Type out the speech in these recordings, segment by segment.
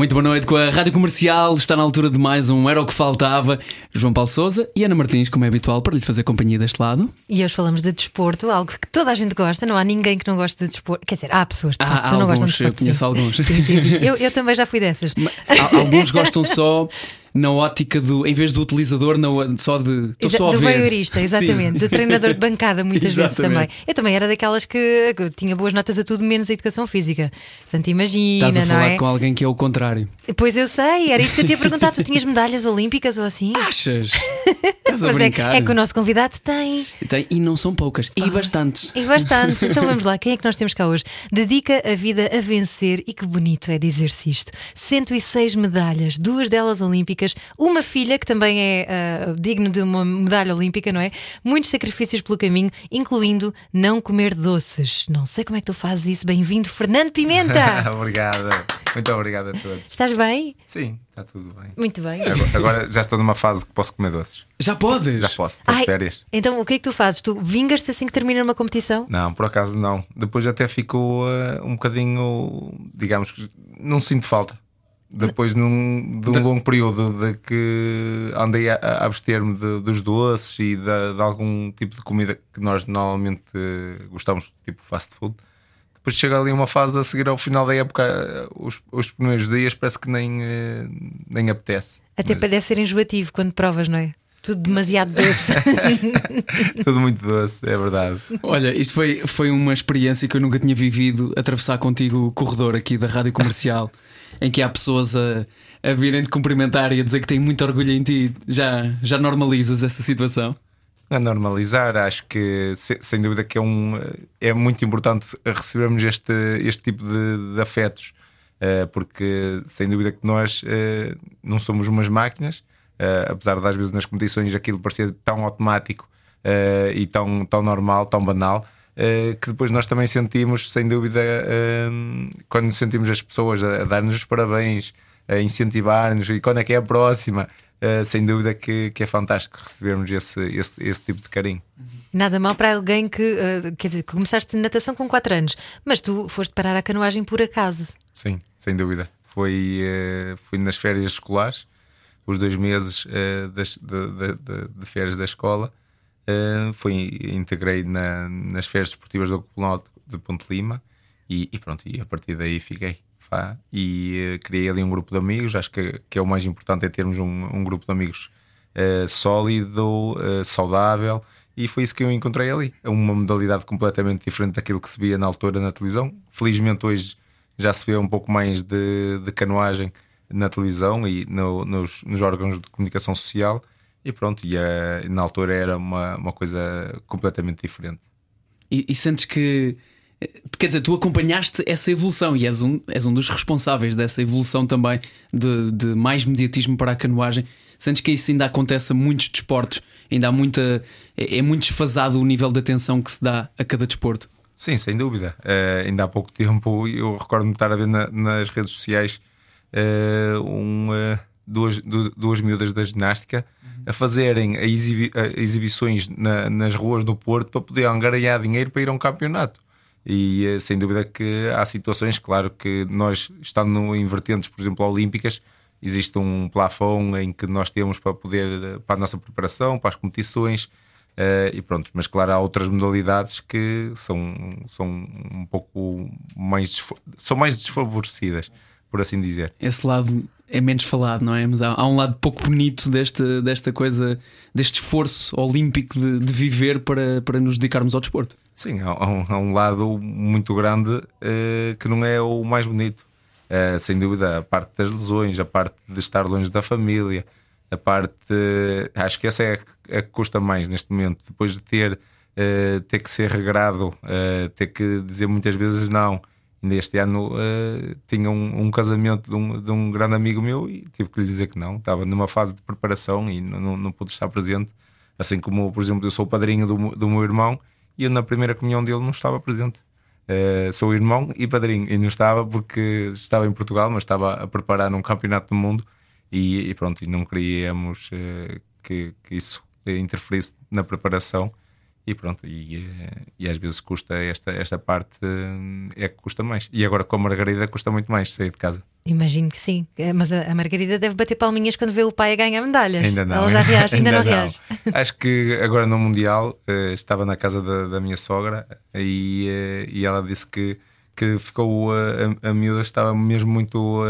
Muito boa noite com a Rádio Comercial. Está na altura de mais um Era o que Faltava. João Paulo Souza e Ana Martins, como é habitual, para lhe fazer companhia deste lado. E hoje falamos de desporto, algo que toda a gente gosta. Não há ninguém que não goste de desporto. Quer dizer, há pessoas Ah, que não gostam de alguns, eu desporto. conheço sim. alguns. Sim, sim. Eu, eu também já fui dessas. Há- Alguns gostam só na ótica do, em vez do utilizador, na, só de. Exa- só do voyeurista, exatamente. Sim. Do treinador de bancada, muitas vezes também. Eu também era daquelas que, que tinha boas notas a tudo, menos a educação física. Portanto, imagina, Estás a não falar é? com alguém que é o contrário. Pois eu sei, era isso que eu te ia perguntar. Tu tinhas medalhas olímpicas ou assim? Achas? Estás a Mas é, brincar? é que o nosso convidado tem. Tem- e não são poucas, e bastantes. E bastante. Então vamos lá, quem é que nós temos cá hoje? Dedica a vida a vencer e que bonito é dizer-se isto. 106 medalhas, duas delas olímpicas, uma filha que também é ah, digno de uma medalha olímpica, não é? Muitos sacrifícios pelo caminho, incluindo não comer doces. Não sei como é que tu fazes isso. Bem-vindo, Fernando Pimenta! Obrigada, muito obrigado a todos. Estás bem? Sim, está tudo bem. Muito bem. Agora, agora já estou numa fase que posso comer doces. Já podes? Já posso, estou de férias. Então o que é que tu fazes? Tu vingas-te assim que termina uma competição? Não, por acaso não. Depois até fico eh, um bocadinho, digamos que não sinto falta. Depois num, de um longo período de que andei a, a abster-me de- dos doces e de, de algum tipo de comida que nós normalmente gostamos, tipo fast food. Depois chega ali uma fase a seguir ao final da época, os, os primeiros dias parece que nem, eh, nem apetece. Até Mas deve ser enjoativo quando provas, não é? Tudo demasiado doce. tudo muito doce, é verdade. Olha, isto foi, foi uma experiência que eu nunca tinha vivido atravessar contigo o corredor aqui da rádio comercial, em que há pessoas a, a virem te cumprimentar e a dizer que têm muito orgulho em ti. Já, já normalizas essa situação? A normalizar, acho que se- sem dúvida que é, um, é muito importante recebermos este, este tipo de, de afetos, eh, porque sem dúvida que nós eh, não somos umas máquinas, eh, apesar de às vezes nas competições aquilo parecer tão automático e tão, tão normal, tão banal. Eh, que depois nós também sentimos, sem dúvida, eh, quando sentimos as pessoas a, a dar-nos os parabéns, a incentivar-nos e quando é que é a próxima, eh, sem dúvida que, que é fantástico recebermos esse, esse, esse tipo de carinho. Nada mal para alguém que, quer dizer, que começaste natação com 4 anos, mas tu foste parar a canoagem por acaso. Sim, sem dúvida. Foi, fui nas férias escolares, os dois meses das- de, de- de- de férias da escola. Fui, integrei na- nas férias desportivas do Colonel de Ponte Lima e, e pronto, e a partir daí fiquei. E eh, criei ali um grupo de amigos. Acho que, que é o mais importante é termos um, um grupo de amigos eh, sólido, saudável. E foi isso que eu encontrei ali. Uma modalidade completamente diferente daquilo que se via na altura na televisão. Felizmente hoje já se vê um pouco mais de, de canoagem na televisão e no- nos, nos órgãos de comunicação social. E pronto, e eh, na altura era uma, uma coisa completamente diferente. E, e sentes que. Quer dizer, tu acompanhaste essa evolução e és um, és um dos responsáveis dessa evolução também de, de mais mediatismo para a canoagem. Sentes que isso ainda acontece a muitos desportos, ainda há muita. É, é muito desfasado o nível de atenção que se dá a cada desporto. Sim, sem dúvida. Eh, ainda há pouco tempo eu recordo-me estar a ver na- nas redes sociais eh, um, eh, duas, du- duas miúdas da ginástica a fazerem a exibi- a exibições na- nas ruas do Porto para poder angariar dinheiro para ir a um campeonato. E eh, sem dúvida que há situações, claro que nós, estando em vertentes, por exemplo, olímpicas, existe um plafond em que nós temos para poder, eh, para a nossa preparação, para as competições. eh, e pronto, mas claro, há outras modalidades que são, são um pouco mais são mais desfavorecidas, por assim dizer. Esse lado é menos falado, não é? Mas há, há um lado pouco bonito desta, desta coisa, deste esforço olímpico de, de viver para, para nos dedicarmos ao desporto. Sim, há, um, há um lado muito grande eh, que não é o mais bonito. Eh, sem dúvida, a parte das lesões, a parte de estar longe da família, a parte. eh, acho que essa é a, a que custa mais neste momento. Depois de ter, ter que ser regrado, ter que dizer muitas vezes não. Ainda este ano eh, tinha um, um casamento de um, de um grande amigo meu e tive que lhe dizer que não. Estava numa fase de preparação e não, não, pude estar presente. Assim como, por exemplo, eu sou o padrinho do, do meu irmão e eu na primeira comunhão dele não estava presente. Uh, sou irmão e padrinho, e não estava porque estava em Portugal, mas estava a preparar um campeonato do mundo e, e pronto, e não queríamos uh, que, que, isso interferisse na preparação e pronto, e, eh, e às vezes custa esta, esta parte é que custa mais. E agora com a Margarida custa muito mais sair de casa. Imagino que sim, é, mas a Margarida deve bater palminhas quando vê o pai a ganhar medalhas. Ainda não. Ela já reage, ainda, ainda não, não, reage. Acho que agora no Mundial uh, estava na casa da, da minha sogra e, uh, e ela disse que, que ficou uh, a, a miúda estava mesmo muito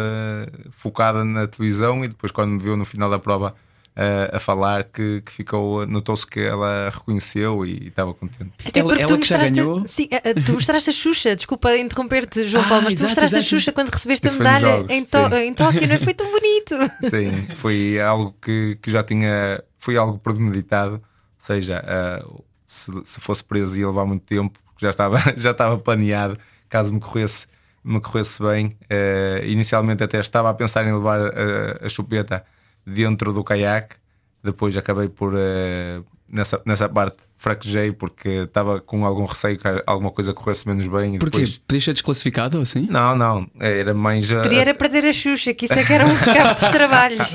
focada na televisão e depois quando me viu no final da prova a, a falar que, que ficou, notou-se que ela reconheceu e estava contente. Até ela, ela que já ganhou. Sim, tu mostraste a Xuxa, desculpa interromper-te, João ah, Paulo, mas exato, tu mostraste exato. a Xuxa quando recebeste Isso a medalha jogos, em, to em Tóquio, não é? Foi tão bonito. Sim, foi algo que, que já tinha, foi algo premeditado, ou seja, uh, se, se fosse preso ia levar muito tempo, porque já estava, já estava planeado, caso me corresse me corresse bem. Uh, inicialmente até estava a pensar em levar a, a chupeta dentro do caiaque. Depois acabei por, uh, nessa, nessa parte, fraquejei porque estava com algum receio que alguma coisa corresse menos bem. Porquê? Depois... Podias ser desclassificado ou assim? Não, não. Era mais. Uh, Podia era perder a Xuxa, que isso é que era um recado dos trabalhos.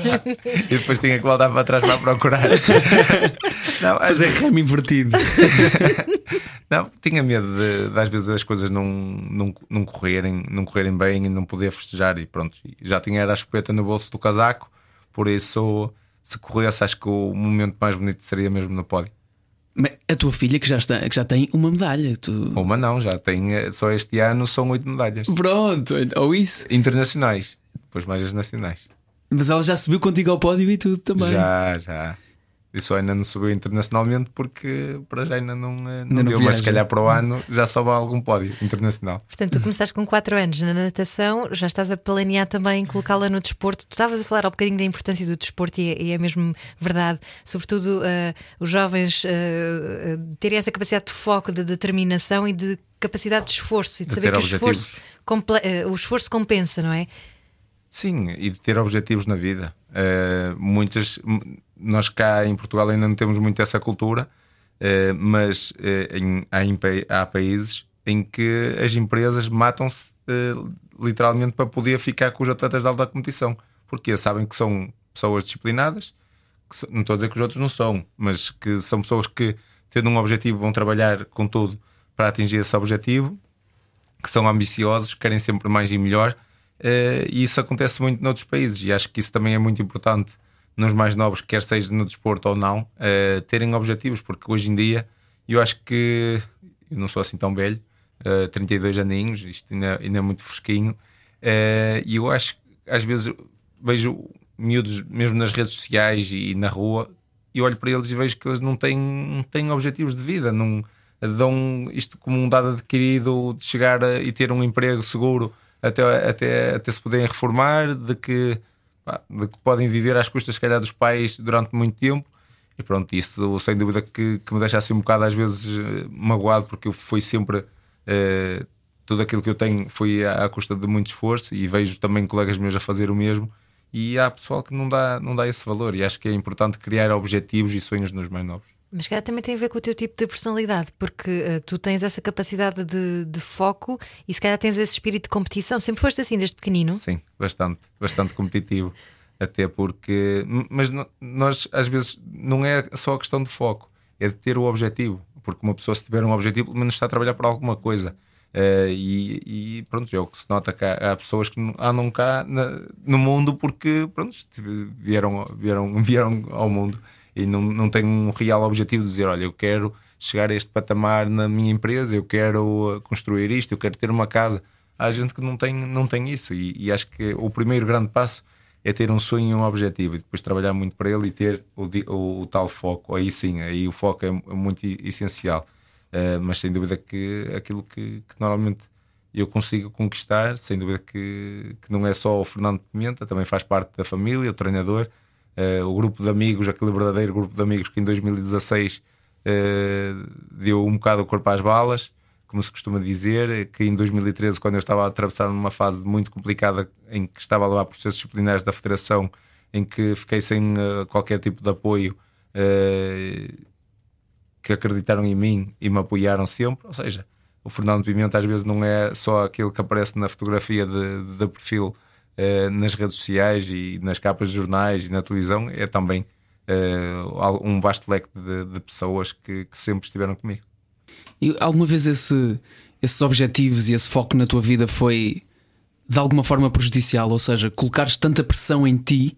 e depois tinha que voltar para trás para procurar. não, Fazer remo invertido. não, tinha medo de, de, às vezes as coisas não, não, não, correrem, não correrem bem e não poder festejar. E pronto, já tinha era a escopeta no bolso do casaco por isso, se corresse, acho que o momento mais bonito seria mesmo no pódio. A tua filha que já, está, que já tem uma medalha. Tu... Uma não, já tem. Eh, só este ano são oito medalhas. Pronto, ou isso. Internacionais, depois mais as nacionais. Mas ela já subiu contigo ao pódio e tudo também. Já, já. Isso ainda não subiu internacionalmente porque para já ainda não, eh, não, não deu, mas se calhar para o ano já sobe algum pódio internacional. Portanto, tu começaste com 4 anos na natação, já estás a planear também colocá-la no desporto. Tu estavas a falar um bocadinho da importância do desporto e é, e é mesmo verdade, sobretudo uh, os jovens uh, terem essa capacidade de foco, de determinação e de capacidade de esforço e de, de saber que o esforço, uh, o esforço compensa, não é? Sim, e de ter objetivos na vida. muitas nós cá em Portugal ainda não temos muito essa cultura, uh, mas uh, em, há, em, há, países em que as empresas matam-se uh, literalmente para poder ficar com os atletas de alta competição. Porque sabem que são pessoas disciplinadas, que, não estou a dizer que os outros não são, mas que são pessoas que, tendo um objetivo, vão trabalhar com tudo para atingir esse objetivo, que são ambiciosos, querem sempre mais e melhor. E isso acontece muito noutros países, e acho que isso também é muito importante nos mais novos, quer seja no desporto ou não, uh, terem objetivos, porque hoje em dia eu acho que eu não sou assim tão velho, uh, eh, 32 aninhos, isto ainda, ainda é muito fresquinho, e eu acho às vezes vejo miúdos mesmo nas redes sociais e na rua e olho para eles e vejo que eles não têm, não têm objetivos de vida, não dão isto como um dado adquirido de chegar a, e ter um emprego seguro até, até, até se poderem reformar, de que de que podem viver às custas, se calhar, dos pais durante muito tempo. E pronto, isso sem dúvida que, que me deixa assim um bocado às vezes eh, magoado, porque eu fui sempre. Uh, tudo aquilo que eu tenho foi à, à, custa de muito esforço e vejo também colegas meus a fazer o mesmo. E há pessoal que não dá, não dá esse valor, e acho que é importante criar objetivos e sonhos nos mais novos. Mas calhar também tem a ver com o teu tipo de personalidade, porque uh, tu tens essa capacidade de, de, foco e se calhar tens esse espírito de competição. Sempre foste assim desde pequenino? Sim, bastante, bastante competitivo. Até porque, mas nós às vezes não é só a questão de foco, é de ter o objetivo. Porque uma pessoa, se tiver um objetivo, pelo menos está a trabalhar por alguma coisa. Uh, e, e, pronto, é o que se nota há, há pessoas que andam cá na, no mundo porque pronto, vieram, vieram, vieram ao mundo e não, não tem um real objetivo de dizer: olha, eu quero chegar a este patamar na minha empresa, eu quero construir isto, eu quero ter uma casa. Há gente que não tem, não tem isso, e, e acho que o primeiro grande passo é ter um sonho e um objetivo e depois trabalhar muito para ele e ter o, o, o tal foco. Aí sim, aí o foco é, é muito essencial. Uh, mas sem dúvida que aquilo que, que, normalmente eu consigo conquistar, sem dúvida que, que não é só o Fernando Pimenta, também faz parte da família, o treinador, Uh, o grupo de amigos, aquele verdadeiro grupo de amigos que em 2016 uh, eh, deu um bocado o corpo às balas, como se costuma dizer, que em 2013, quando eu estava a atravessar numa fase muito complicada em que estava a levar processos disciplinares da Federação, em que fiquei sem qualquer tipo de apoio, que acreditaram em mim e me apoiaram sempre. Ou seja, o Fernando Pimenta às vezes não é só aquele que aparece na fotografia de, de perfil uh, nas redes sociais e nas capas de jornais e na televisão, é também uh, um vasto leque de, de pessoas que, que, sempre estiveram comigo. E alguma vez esse, esses objetivos e esse foco na tua vida foi de alguma forma prejudicial? Ou seja, colocares tanta pressão em ti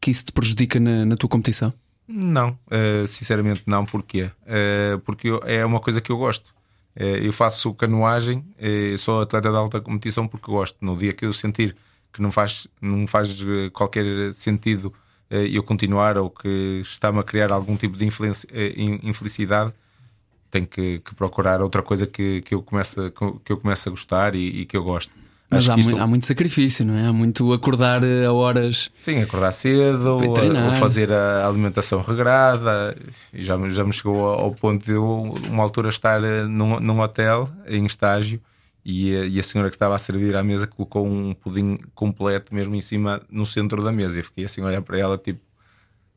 que isso te prejudica na, na tua competição? Não, uh, sinceramente não. Porquê? Uh, porque é uma coisa que eu gosto. Uh, eu faço canoagem, sou atleta de alta competição porque gosto. No dia que eu sentir que não faz, não faz qualquer sentido eu continuar ou que está-me a criar algum tipo de infelicidade, tenho que, que, procurar outra coisa que, que, eu comece, que eu comece a gostar e, e que eu gosto. Mas há, isto... há, muito sacrifício, não é? Há muito acordar a horas. Sim, acordar cedo, ou fazer a alimentação regrada. E já, já me chegou ao ponto de eu, uma altura, estar eh, num, num hotel em estágio e, eh, e, a senhora que estava a servir à mesa colocou um pudim completo mesmo em cima, no centro da mesa. E fiquei assim a olhar para ela, tipo,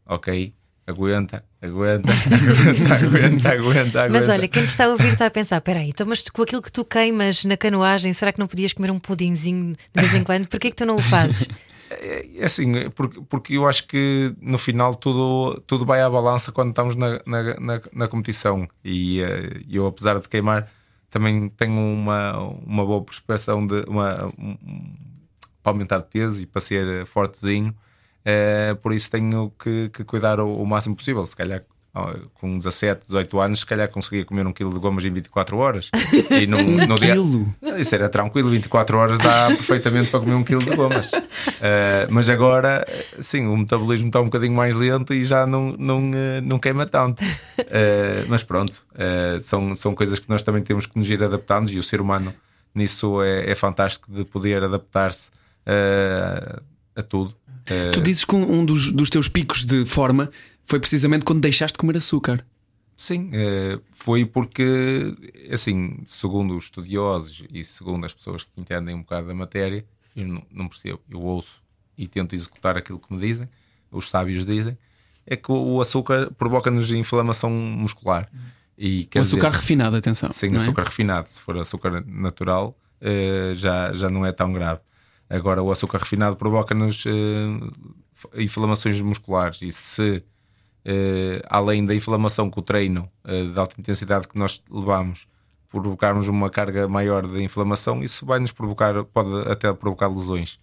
ok, aguenta, aguenta, aguenta, aguenta, aguenta, Mas olha, quem te está a ouvir está a pensar: peraí, então, mas com aquilo que tu queimas na canoagem, será que não podias comer um pudinzinho de vez em quando? Porquê que tu não o fazes? É, é assim, porque, porque eu acho que no final tudo, tudo vai à balança quando estamos na, na, na, na competição. E uh, eu, apesar de queimar, também tenho uma, uma boa prospeção de uma, um, para aumentar de peso e para ser fortezinho. Uh, por isso tenho que, que cuidar o, o, máximo possível. Se calhar com 17, 18 anos, se calhar conseguia comer um quilo de gomas em 24 horas. E no, um no dia... quilo? Isso era tranquilo, 24 horas dá perfeitamente para comer um quilo de gomas. Uh, mas agora, sim, o metabolismo está um bocadinho mais lento e já não, não, uh, não queima tanto. Uh, mas pronto, são, são coisas que nós também temos que nos ir adaptando e o ser humano nisso é, é fantástico de poder adaptar-se a tudo. Tu dizes que um dos, dos teus picos de forma foi precisamente quando deixaste de comer açúcar. Sim, eh, foi porque, assim, segundo os estudiosos e segundo as pessoas que entendem um bocado da matéria, eu não, não percebo, eu ouço e tento executar aquilo que me dizem, os sábios dizem, é que o açúcar provoca-nos inflamação muscular. E, o açúcar dizer, refinado, atenção. Sim, é? açúcar refinado. Se for açúcar natural, eh, já, já não é tão grave. Agora, o açúcar refinado provoca-nos uh, inflamações musculares e se, uh, além da inflamação com o treino uh, de alta intensidade que nós levamos, provocarmos uma carga maior de inflamação, isso vai nos provocar, pode até provocar lesões.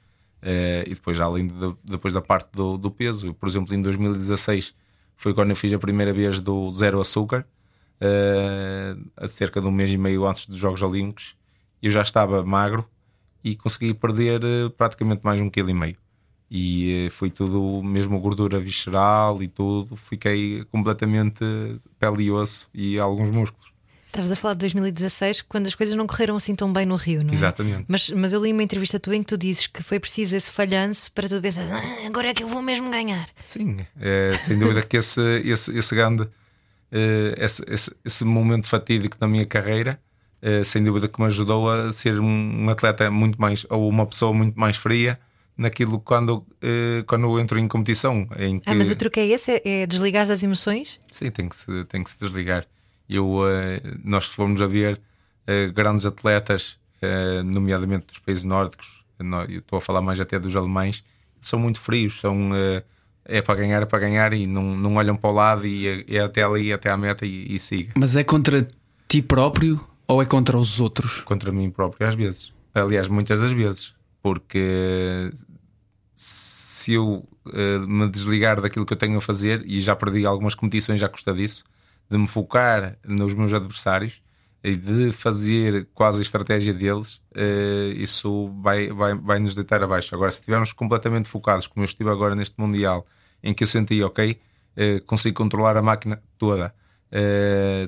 e depois, além de, depois da parte do, do, peso, por exemplo, em 2016 foi quando eu fiz a primeira vez do zero açúcar, a cerca de um mês e meio antes dos Jogos Olímpicos. Eu já estava magro, e consegui perder eh, praticamente mais um quilo e meio. E eh, foi tudo, mesmo gordura visceral e tudo, fiquei completamente pele e osso e alguns músculos. Estavas a falar de 2016, quando as coisas não correram assim tão bem no Rio, não é? Exatamente. Mas, mas eu li uma entrevista tua em que tu dizes que foi preciso esse falhanço para tu pensar, ah, agora é que eu vou mesmo ganhar. Sim, é, sem dúvida que esse, esse, esse grande, eh, esse, esse, esse momento fatídico na minha carreira eh, sem dúvida que me ajudou a ser um atleta muito mais, ou uma pessoa muito mais fria naquilo quando, uh, quando eu entro em competição. Em que... Ah, mas o truque é esse? É, é desligar as emoções? Sim, tem que se, tem que se desligar. Eu, uh, nós formos a ver grandes atletas, nomeadamente dos países nórdicos, eu estou a falar mais até dos alemães, são muito frios, são é para ganhar, é para ganhar e não, não olham para o lado e é, é até ali, até à meta e, e siga. Mas é contra ti próprio ou é contra os outros? Contra mim próprio, às vezes. Aliás, muitas das vezes. Porque se eu uh, me desligar daquilo que eu tenho a fazer, e já perdi algumas competições já custa disso, de me focar nos meus adversários e de fazer quase a estratégia deles, uh, isso vai, vai, vai nos deitar abaixo. Agora, se estivermos completamente focados, como eu estive agora neste Mundial, em que eu senti, ok, uh, consigo controlar a máquina toda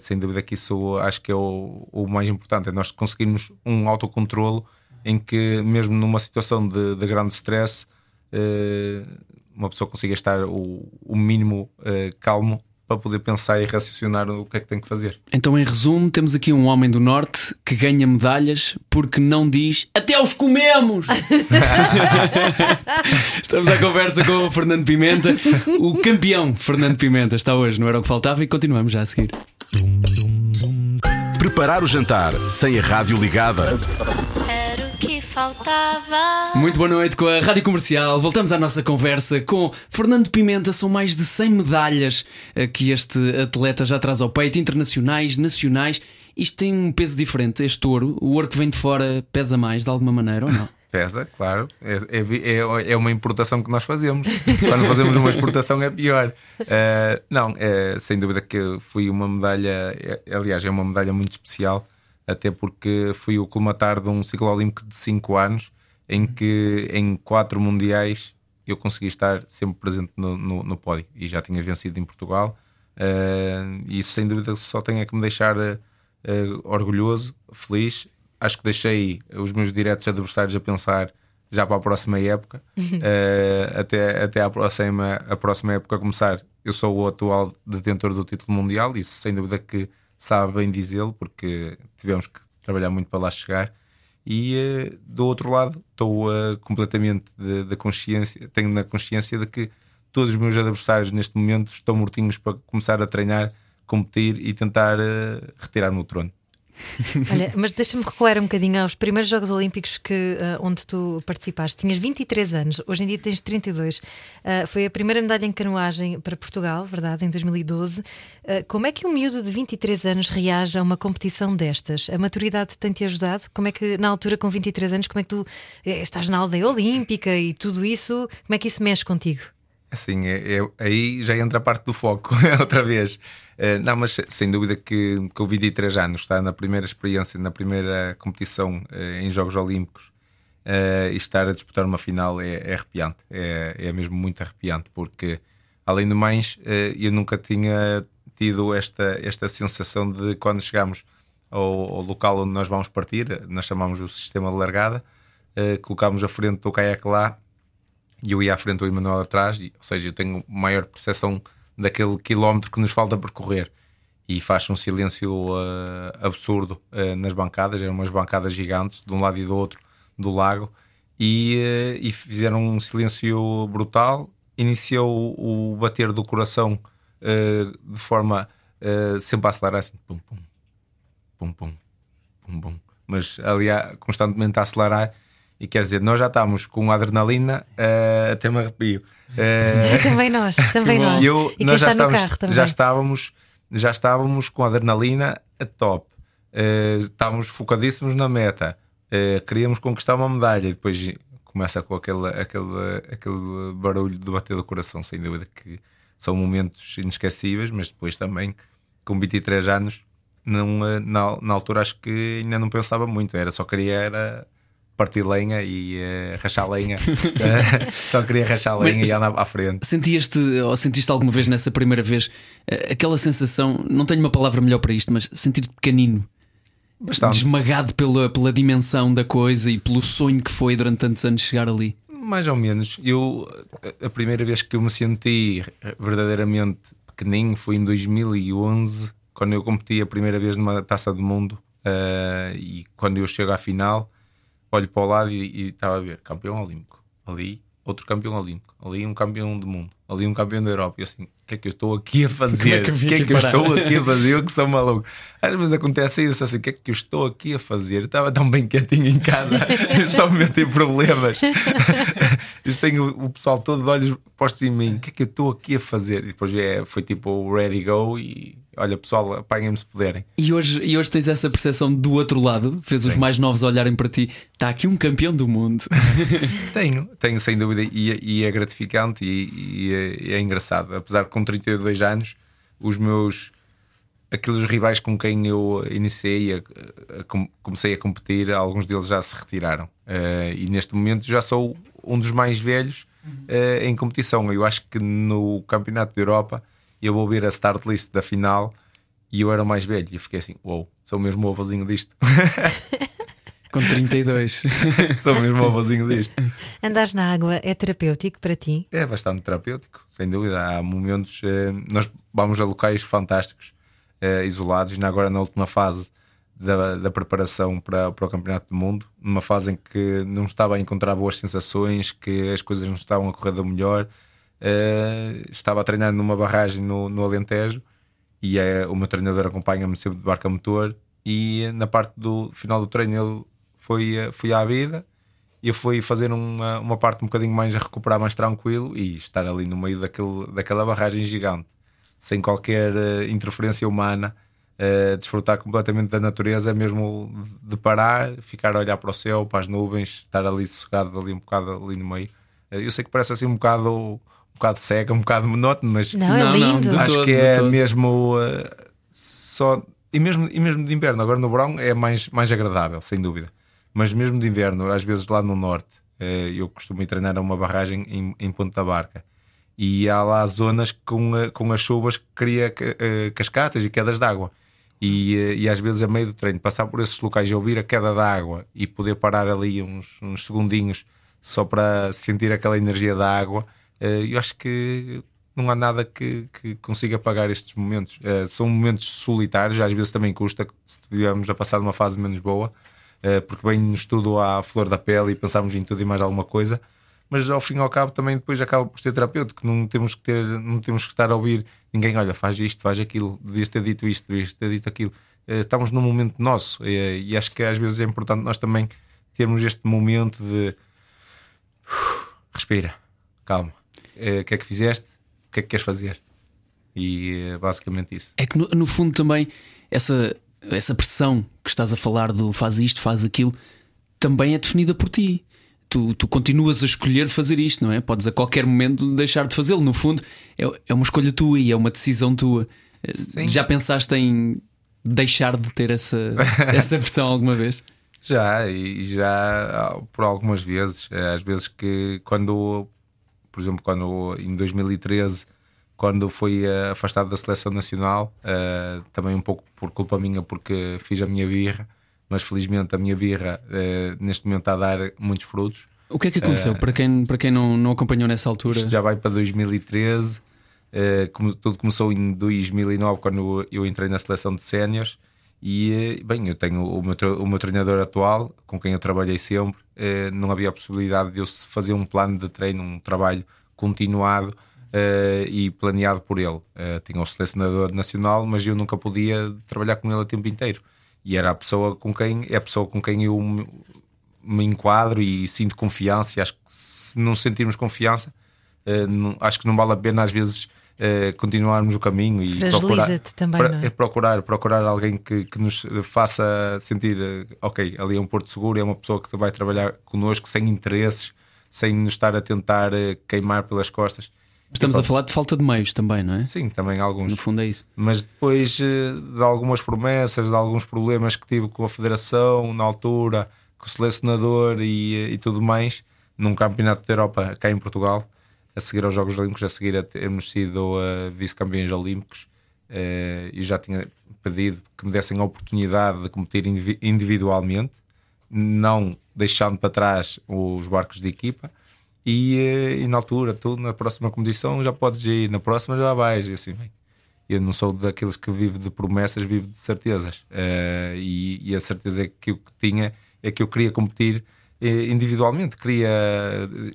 sem dúvida que isso acho que é o, o, mais importante, é nós conseguirmos um autocontrolo em que mesmo numa situação de, de grande stress uh, uma pessoa consiga estar o, o mínimo uh, calmo para poder pensar e raciocinar o que é que tem que fazer. Então, em resumo, temos aqui um homem do Norte que ganha medalhas porque não diz até os comemos! Estamos à conversa com o Fernando Pimenta, o campeão Fernando Pimenta. Está hoje, não era o que faltava, e continuamos já a seguir. Preparar o jantar sem a rádio ligada. Que faltava. Muito boa noite com a Rádio Comercial. Voltamos à nossa conversa com Fernando Pimenta. São mais de 100 medalhas eh, que este atleta já traz ao peito, internacionais, nacionais. Isto tem um peso diferente. Este ouro, o ouro que vem de fora, pesa mais de alguma maneira ou não? Pesa, claro. É, é, é, é uma importação que nós fazemos. Quando fazemos uma exportação é pior. Uh, não, é, sem dúvida que foi uma medalha, é, aliás, é uma medalha muito especial, até porque fui o colmatar de um ciclo olímpico de 5 anos, em que em quatro mundiais eu consegui estar sempre presente no, no, no pódio. E já tinha vencido em Portugal. Uh, e sem dúvida só tenho é que me deixar uh, orgulhoso, feliz. Acho que deixei os meus diretos adversários a pensar já para a próxima época, uh, até, até a, próxima, a próxima época começar. Eu sou o atual detentor do título mundial, isso sem dúvida que sabe bem dizê-lo, porque tivemos que trabalhar muito para lá chegar. E uh, do outro lado, estou uh, completamente da consciência, tenho na consciência de que todos os meus adversários neste momento estão mortinhos para começar a treinar, competir e tentar retirar-me o trono. Olha, mas deixa-me recuar um bocadinho aos primeiros Jogos Olímpicos que, uh, onde tu participaste. Tinhas 23 anos, hoje em dia tens 32. Uh, eh, foi a primeira medalha em canoagem para Portugal, verdade, em 2012. Uh, eh, como é que um miúdo de 23 anos reage a uma competição destas? A maturidade tem-te ajudado? Como é que, na altura, com 23 anos, como é que tu estás na aldeia olímpica e tudo isso? Como é que isso mexe contigo? Assim, é, é, aí já entra a parte do foco, outra vez. Uh, não, mas sem dúvida que com 23 anos, está na primeira experiência, na primeira competição uh, em Jogos Olímpicos uh, e estar a disputar uma final é, é arrepiante. É, é, mesmo muito arrepiante, porque além do mais, eu nunca tinha tido esta, esta sensação de quando chegamos ao, ao local onde nós vamos partir, nós chamamos o sistema de largada, colocámos a frente do caiaque lá e eu ia à frente, o Emanuel atrás, ou seja, eu tenho maior percepção daquele quilómetro que nos falta percorrer. E faz um silêncio uh, absurdo uh, nas bancadas, eram umas bancadas gigantes, de um lado e do outro do lago, e, uh, e fizeram um silêncio brutal. Iniciou o, bater do coração de forma sempre a acelerar, assim, pum, pum, pum, pum, pum, pum, mas ali constantemente a acelerar e quer dizer, nós já estamos com adrenalina até me arrepio. Uh, também nós, também nós. Eu, e nós já estávamos, já estávamos, já estávamos com adrenalina a top. Uh, estávamos focadíssimos na meta. Uh, queríamos conquistar uma medalha e depois começa com aquele, aquele, aquele barulho de bater do coração, sem dúvida que são momentos inesquecíveis, mas depois também com 23 anos não, na, na altura acho que ainda não pensava muito, era só queria era partir lenha e uh, rachar lenha. uh, só queria rachar lenha Mas, e andar à frente. Sentieste ou sentiste alguma vez nessa primeira vez uh, aquela sensação? Não tenho uma palavra melhor para isto, mas sentir-te pequenino. Bastante. Desmagado pela, pela dimensão da coisa e pelo sonho que foi durante tantos anos chegar ali. Mais ou menos. Eu, a primeira vez que eu me senti verdadeiramente pequenino foi em 2011, quando eu competi a primeira vez numa taça do mundo. Uh, e quando eu chego à final, olho para o lado e estava a ver campeão olímpico, ali outro campeão olímpico, ali um campeão do mundo, ali um campeão da Europa. E assim, o que é que eu estou aqui a fazer? O que é que, que, é que eu estou aqui a fazer? Eu que sou maluco. Às vezes acontece isso, assim, o que é que eu estou aqui a fazer? Eu estava tão bem quietinho em casa, só me meto em problemas. tenho o pessoal todo de olhos postos em mim, o que é que eu estou aqui a fazer? E depois é, foi tipo o ready go e olha pessoal, apanhem-me se puderem. E hoje, e hoje tens essa percepção do outro lado, fez os mais novos olharem para ti, está aqui um campeão do mundo. tenho, tenho sem dúvida, e, é, e é gratificante e, e é, é, engraçado. Apesar de com 32 anos, os meus aqueles rivais com quem eu iniciei, a, a, comecei a competir, alguns deles já se retiraram. Uh, e neste momento já sou um dos mais velhos uh, em competição. Eu acho que no Campeonato da Europa eu vou ver a start list da final e eu era o mais velho. E fiquei assim: uou, wow, sou mesmo o avôzinho disto. Com 32. sou mesmo o avôzinho disto. Andares na água é terapêutico para ti? É bastante terapêutico, sem dúvida. Há momentos, eh, nós vamos a locais fantásticos, eh, isolados, e agora na última fase da, da, preparação para, para o Campeonato do Mundo, numa fase em que não estava a encontrar boas sensações, que as coisas não estavam a correr da melhor. Uh, estava a treinar numa barragem no, no Alentejo e é, o meu treinador acompanha-me sempre de barca motor. E na parte do final do treino, ele foi, eh, foi à vida e eu fui fazer uma, uma parte um bocadinho mais a recuperar mais tranquilo e estar ali no meio daquele, daquela barragem gigante, sem qualquer uh, interferência humana, uh, desfrutar completamente da natureza, mesmo de parar, ficar a olhar para o céu, para as nuvens, estar ali sossegado ali um bocado ali no meio. Uh, eu sei que parece assim um bocado, um bocado cega, um bocado monótono, mas não, é lindo. acho todo, que é mesmo só. E mesmo, e mesmo de inverno, agora no verão é mais, mais agradável, sem dúvida mas mesmo de inverno, às vezes lá no norte, eh, eu costumo ir treinar a uma barragem em, em Ponta da Barca e há lá zonas com, com as chuvas que cria eh, cascatas e quedas de água. E, eh, e às vezes, a meio do treino, passar por esses locais e ouvir a queda da água e poder parar ali uns, uns segundinhos só para sentir aquela energia da água, eu acho que não há nada que, que consiga pagar estes momentos. São momentos solitários, às vezes também custa, se estivermos a passar uma fase menos boa, eh, porque bem-nos tudo à flor da pele e pensamos em tudo e mais alguma coisa, mas ao fim e ao cabo também depois acaba por ser terapêutico, não temos que ter, não temos que estar a ouvir ninguém, olha, faz isto, faz aquilo, devias ter dito isto, devias ter dito aquilo. Eh, estamos num momento nosso e acho que às vezes é importante nós também termos este momento de respira, calma, eh, o que é que fizeste, o que é que queres fazer? E basicamente isso. É que no, no fundo também essa essa pressão que estás a falar do faz isto, faz aquilo, também é definida por ti. Tu, tu continuas a escolher fazer isto, não é? Podes a qualquer momento deixar de fazê-lo. No fundo, é, é uma escolha tua e é uma decisão tua. Sim. Já pensaste em deixar de ter essa, essa pressão alguma vez? Já, e já por algumas vezes. Às vezes que quando, por exemplo, quando em 2013 quando fui eh, afastado da seleção nacional, uh, também um pouco por culpa minha, porque fiz a minha birra, mas felizmente a minha birra uh, neste momento está a dar muitos frutos. O que é que aconteceu? Uh, para quem, para quem não, não acompanhou nessa altura? Isto já vai para 2013. como, tudo começou em 2009, quando eu entrei na seleção de séniores. E bem, eu tenho o meu, o meu treinador atual, com quem eu trabalhei sempre. não havia a possibilidade de eu fazer um plano de treino, um trabalho continuado uh, e planeado por ele. Uh, tinha um selecionador nacional, mas eu nunca podia trabalhar com ele o tempo inteiro. E era a pessoa com quem é a pessoa com quem eu me, enquadro e sinto confiança. E acho que se não sentirmos confiança, acho que não vale a pena às vezes continuarmos o caminho e procurar, também, pra, é? procurar, procurar alguém que, que nos faça sentir ok, ali é um porto seguro, é uma pessoa que vai trabalhar connosco sem interesses, sem nos estar a tentar queimar pelas costas. Estamos a falar de falta de meios também, não é? Sim, também alguns. No fundo é isso. Mas depois eh, de algumas promessas, de alguns problemas que tive com a Federação na altura, com o selecionador e, eh, e tudo mais, num campeonato da Europa cá em Portugal, a seguir aos Jogos Olímpicos, a seguir a termos sido uh, vice-campeões olímpicos, uh, e já tinha pedido que me dessem a oportunidade de competir individualmente, não deixando para trás os barcos de equipa e, eh, e na altura, tu na próxima competição já podes ir, na próxima já vais. E assim, bem, eu não sou daqueles que vive de promessas, vivo de certezas. Uh, e, e, a certeza que eu tinha é que eu queria competir individualmente, queria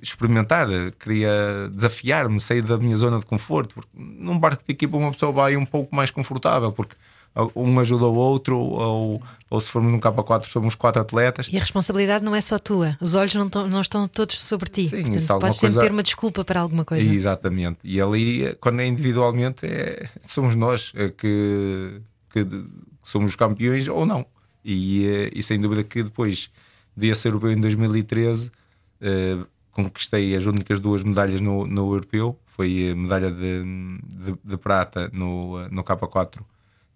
experimentar, queria desafiar-me, sair da minha zona de conforto. Porque num barco de equipa uma pessoa vai um pouco mais confortável, porque um ajuda o outro, ou, ou se formos num K4 somos quatro atletas. E a responsabilidade não é só tua, os olhos não, estão, não estão todos sobre ti. Sim, Portanto, isso podes coisa... sempre ter uma desculpa para alguma coisa. Exatamente. E ali, quando é individualmente, é... somos nós é que, que, somos os campeões ou não. E, é, e sem dúvida que depois de ser europeu em 2013. Eh, conquistei as únicas duas medalhas no, no europeu. Foi a medalha de, de, de prata no, no K4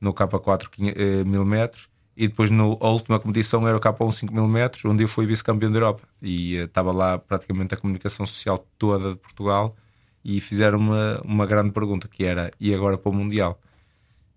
no K4 1000 metros e depois no, a última competição era o K1 5000 metros, onde eu fui vice-campeão da Europa e uh, estava lá praticamente a comunicação social toda de Portugal e fizeram uma, uma grande pergunta que era e agora para o Mundial?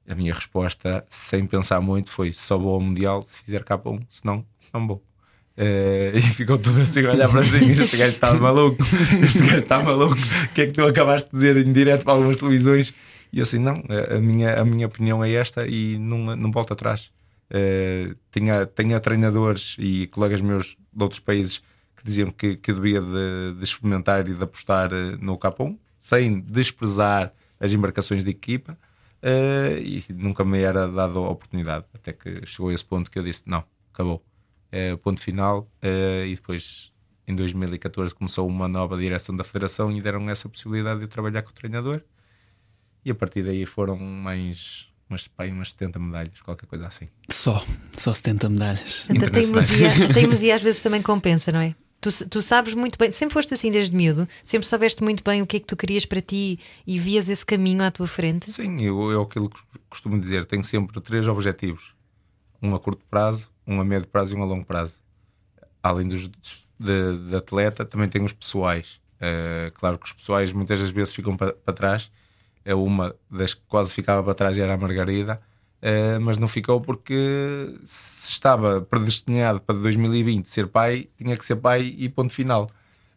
A minha resposta, sem pensar muito, foi só vou ao Mundial se fizer K1, senão não vou. Uh, e ficou tudo assim a olhar para cima. Este gajo está maluco, este gajo está maluco. O que é que tu acabaste de dizer em direto para algumas televisões? E assim, não, a minha, a minha opinião é esta e não, não volto atrás. Uh, tinha, tinha treinadores e colegas meus de outros países que diziam que, que eu devia de, de experimentar e de apostar eh, no Capão, sem desprezar as embarcações de equipa, Uh, e nunca me era dado a oportunidade. Até que chegou a esse ponto que eu disse: não, acabou. É ponto final. Uh, e depois, em 2014, começou uma nova direção da federação e deram essa possibilidade de eu trabalhar com o treinador. E a partir daí foram mais umas, pai, umas 70 medalhas, qualquer coisa assim. Só, só 70 medalhas. A teimosia, teimosia às vezes também compensa, não é? Tu, tu, sabes muito bem, sempre foste assim desde miúdo, sempre soubeste muito bem o que é que tu querias para ti e vias esse caminho à tua frente? Sim, eu, eu aquilo que costumo dizer, tenho sempre três objetivos: um a curto prazo, um a médio prazo e um a longo prazo. Além dos de, de atleta, também tenho os pessoais. Uh, claro que os pessoais muitas das vezes ficam para pa trás é uma das que quase ficava para trás era a Margarida, uh, mas não ficou porque se estava predestinado para 2020 ser pai, tinha que ser pai e ponto final.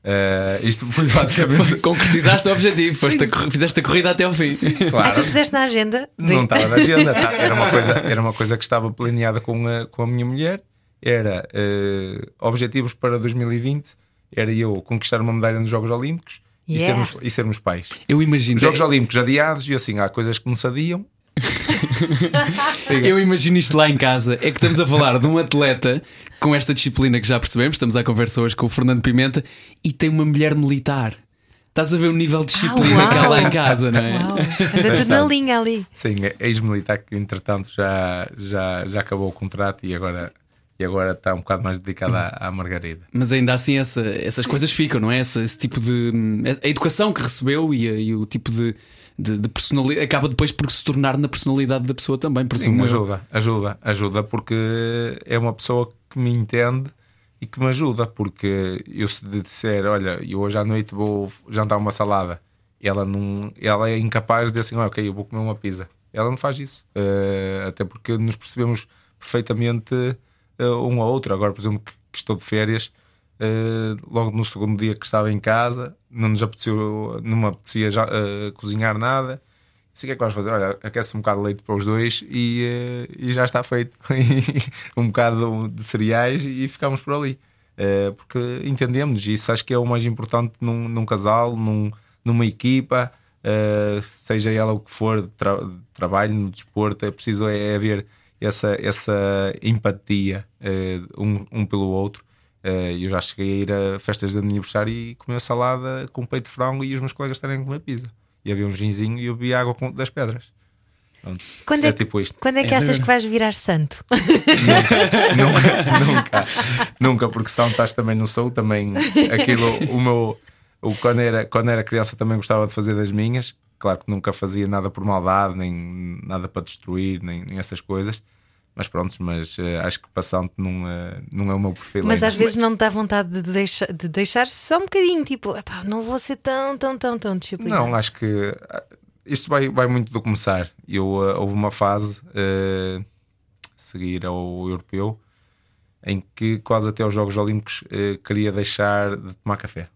Uh, isto foi basicamente. Concretizaste o objetivo, sim, a, fizeste a corrida até ao fim. Sim, claro. Ah, tu puseste na agenda? Não estava na agenda, tá. era, uma coisa, era uma coisa que estava planeada com a, com a minha mulher. Era uh, objetivos para 2020, era eu conquistar uma medalha nos Jogos Olímpicos yeah. e, sermos, e sermos pais. Eu imagino. Jogos Olímpicos adiados e assim, há coisas que não se adiam. Eu imagino isto lá em casa. É que estamos a falar de um atleta com esta disciplina que já percebemos. Estamos à conversa hoje com o Fernando Pimenta e tem uma mulher militar. Estás a ver o nível de disciplina ah, que há lá em casa, não é? Anda tudo na linha ali. Sim, é ex-militar que entretanto já, já, já acabou o contrato e agora e agora está um bocado mais dedicada à, à Margarida. Mas ainda assim essa, essas Sim. coisas ficam, não é? Esse, esse, tipo de. A educação que recebeu e, e o tipo de, de, de, personalidade acaba depois por se tornar na personalidade da pessoa também. Sim, ajuda, ajuda, ajuda, porque é uma pessoa que me entende e que me ajuda, porque eu se disser, olha, eu hoje à noite vou jantar uma salada, ela não, ela é incapaz de dizer assim, ok, eu vou comer uma pizza. Ela não faz isso, uh, até porque nos percebemos perfeitamente uh, um ao outro. Agora, por exemplo, que, que estou de férias, uh, logo no segundo dia que estava em casa, não nos apeteceu, não me apetecia já, cozinhar nada. Assim, o que é que vais fazer? Olha, aquece um bocado de leite para os dois e, e já está feito. um bocado de cereais e ficamos por ali. porque entendemos, isso acho que é o mais importante num, num casal, num, numa equipa, seja ela o que for, tra trabalho, no desporto, é preciso é haver essa, essa empatia um, um pelo outro. Eu já cheguei a ir a festas de aniversário e comer salada com peito de frango e os meus colegas estarem a comer pizza. E havia um ginzinho e eu bebia água com, das pedras. Pronto. Quando é, é, tipo isto. Quando é que é achas que vais virar santo? Nunca, nunca, nunca, nunca, porque santo também não sou. Também aquilo, o meu, o, quando, era, quando era criança também gostava de fazer das minhas. Claro que nunca fazia nada por maldade, nem nada para destruir, nem, nem essas coisas. Mas pronto, mas uh, acho que passando não, uh, não é o meu perfil. Mas ainda. às vezes não te dá vontade de, deixa, de deixar só um bocadinho, tipo, não vou ser tão, tão, tão, tão disciplinado. Não, acho que uh, isto vai, vai muito do começar. Eu, houve uma fase, seguir ao europeu, em que quase até aos Jogos Olímpicos queria deixar de tomar café.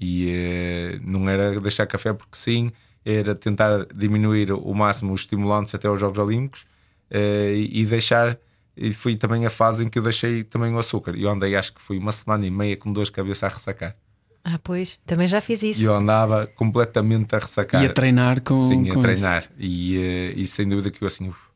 E não era deixar café porque sim, era tentar diminuir o máximo os estimulantes até aos Jogos Olímpicos uh, e deixar. E foi também a fase em que eu deixei também o açúcar. E eu andei, acho que foi uma semana e meia com dores de cabeça a ressacar. Ah, pois, também já fiz isso. E eu andava completamente a ressacar. E a treinar com. Sim, com a treinar. E, uh, e sem dúvida que eu assim, uf,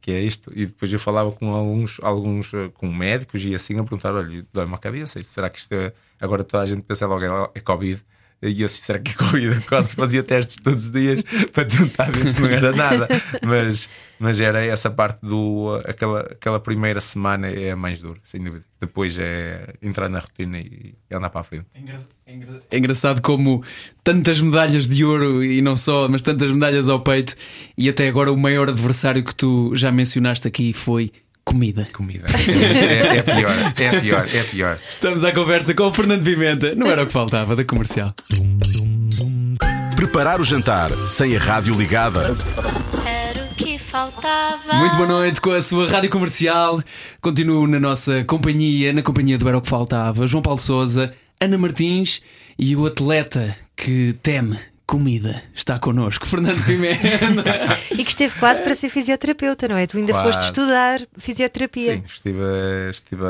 que é isto? E depois eu falava com alguns, alguns uh, com médicos e assim a perguntar: olha, dói-me a cabeça, será que isto é. Agora toda a gente pensa logo é, é Covid. E eu assim, será que é Covid? Quase fazia testes todos os dias para tentar ver se não era nada. Mas, mas era essa parte do. Aquela, aquela primeira semana é a mais dura, sem dúvida. Depois é entrar na rotina e, e andar para a frente. É, é engraçado como tantas medalhas de ouro e não só, mas tantas medalhas ao peito. E até agora o maior adversário que tu já mencionaste aqui foi Comida. Comida. É, é, pior, é pior, é pior. Estamos à conversa com o Fernando Pimenta. Não era o que faltava da comercial. Preparar o jantar sem a rádio ligada. Era o que faltava. Muito boa noite com a sua rádio comercial. Continuo na nossa companhia, na companhia do Era o que Faltava. João Paulo Souza, Ana Martins e o atleta que teme comida está connosco, Fernando Pimenta. e que esteve quase para ser fisioterapeuta, não é? Tu ainda quase. foste estudar fisioterapia. Sim, estive, estive,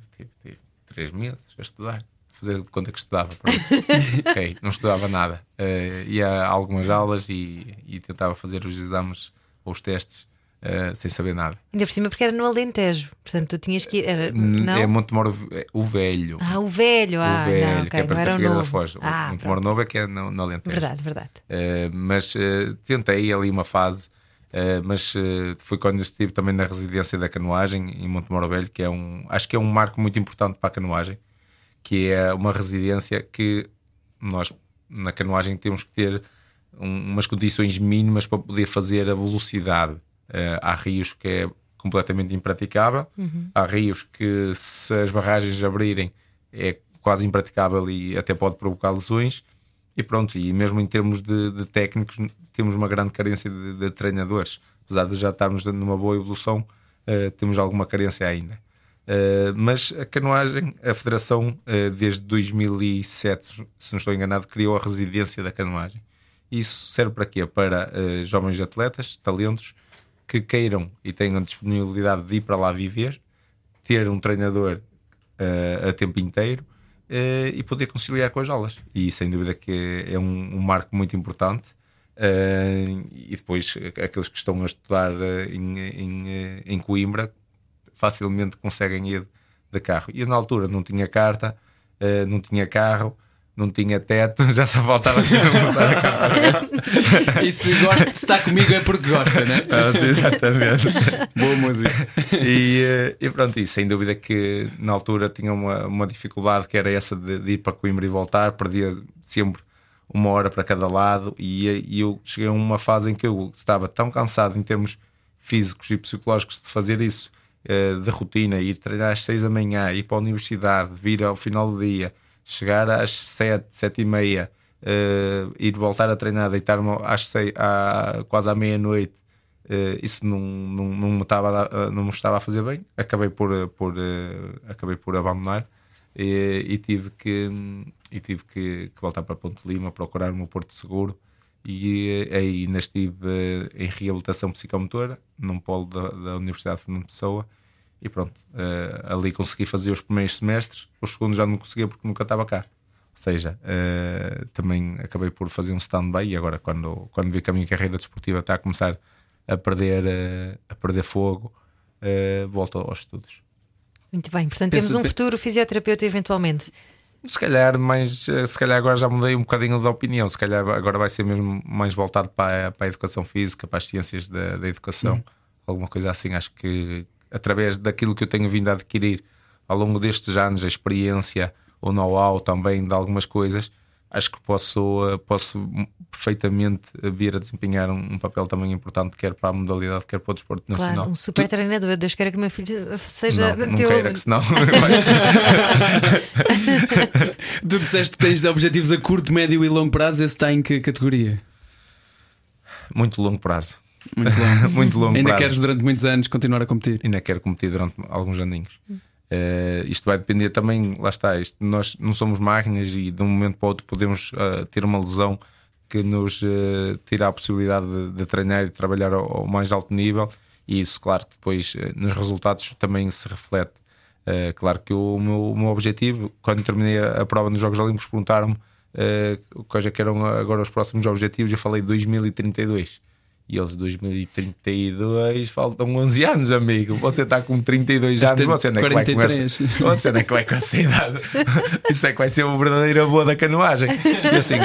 estive, estive três meses a estudar fazer de conta que estudava. ok, não estudava nada. Eh, ia a algumas aulas e, e tentava fazer os exames ou os testes eh, sem saber nada. Ainda por cima, porque era no Alentejo. Portanto, tu tinhas que ir. Era, não? É Montemor o Velho. Ah, o velho. Ah, o velho, não, ok, que é não para era a o da novo. Foz. Ah, Montemor. Novo é que é no, no Alentejo. Verdade, verdade. Uh, mas uh, tentei ali uma fase, uh, mas uh, foi quando estive também na residência da canoagem em Montemoro Velho, que é um, acho que é um marco muito importante para a canoagem, que é uma residência que nós na canoagem temos que ter um- umas condições mínimas para poder fazer a velocidade. Uh, há rios que é completamente impraticável, há rios que se as barragens abrirem é quase impraticável e até pode provocar lesões. E pronto, e mesmo em termos de, de técnicos, temos uma grande carência de, de treinadores. Apesar de já estarmos numa boa evolução, eh, temos alguma carência ainda. Eh, mas a canoagem, a Federação, eh, desde 2007, se não estou enganado, criou a residência da canoagem. Isso serve para quê? Para eh, jovens atletas, talentos, que queiram e tenham disponibilidade de ir para lá viver, ter um treinador eh, a tempo inteiro eh, e poder conciliar com as aulas. E sem dúvida que é um, um marco muito importante. Eh, e depois aqueles que estão a estudar em, em, em Coimbra facilmente conseguem ir de carro. E eu na altura não tinha carta, não tinha carro, não tinha teto, já só faltava começar a carta. E se, gosta, se está comigo é porque gosta, né? Pronto, Exatamente. Boa música. e, eh, e pronto, e sem dúvida que na altura tinha uma, uma dificuldade que era essa de, de ir para Coimbra e voltar, perdia sempre uma hora para cada lado e, e eu cheguei a uma fase em que eu estava tão cansado em termos físicos e psicológicos de fazer isso eh, de rotina, ir treinar às seis da manhã, ir para a universidade, vir ao final do dia, chegar às sete, sete e meia, eh, ir voltar a treinar, deitar-me às à, quase à meia-noite, eh, isso não, não, não, me estava a, dar- não me estava a fazer bem. Acabei por, eh, por, eh, acabei por abandonar e, e tive, que, e tive que, que voltar para Ponte Lima, procurar o meu Porto Seguro. E eh, aí ainda estive eh, em reabilitação psicomotora, num polo da, da Universidade de Fernando Pessoa. E pronto, eh, ali consegui fazer os primeiros semestres, os segundos já não conseguia porque nunca estava cá. Ou seja, eh, também acabei por fazer um stand-by e agora quando, quando vi que a minha carreira desportiva está a começar a perder, eh, a perder fogo, volto aos estudos. Muito bem, portanto temos um futuro fisioterapeuta eventualmente. Se calhar, mais, eh, se calhar agora já mudei um bocadinho de opinião. Se calhar agora vai ser mesmo mais voltado para, a- para a educação física, para as ciências da, da educação, alguma coisa assim. Acho que através daquilo que eu tenho vindo a adquirir ao longo destes anos, a experiência, o know-how também de algumas coisas, acho que posso, eh, posso perfeitamente vir a desempenhar um, um papel também importante, quer para a modalidade, quer para o desporto Claro, nacional. um super treinador. Deus queira que o meu filho seja Não, não teu. queira que senão Tu disseste que tens objetivos a curto, médio e longo prazo. Esse está em que categoria? muito longo prazo. Muito longo. muito longo Ainda prazo. queres durante muitos anos continuar a competir? ainda quero competir durante alguns aninhos. Eh, isto vai depender também, lá está, isto, nós não somos máquinas e de um momento para o outro podemos eh, ter uma lesão que nos eh, tira a possibilidade de, de treinar e de trabalhar ao, ao mais alto nível, e isso, claro, que depois nos resultados também se reflete. Claro que o meu, o meu objetivo, quando terminei a, a prova nos Jogos Olímpicos, perguntaram-me quais é que eram agora os próximos objetivos. Eu falei 2032. E eles, 2032, faltam 11 anos, amigo. Você está com 32 anos, você não é que vai com essa, 43. você não é que vai com essa idade. Isso é que vai ser o verdadeiro avô da canoagem. E assim,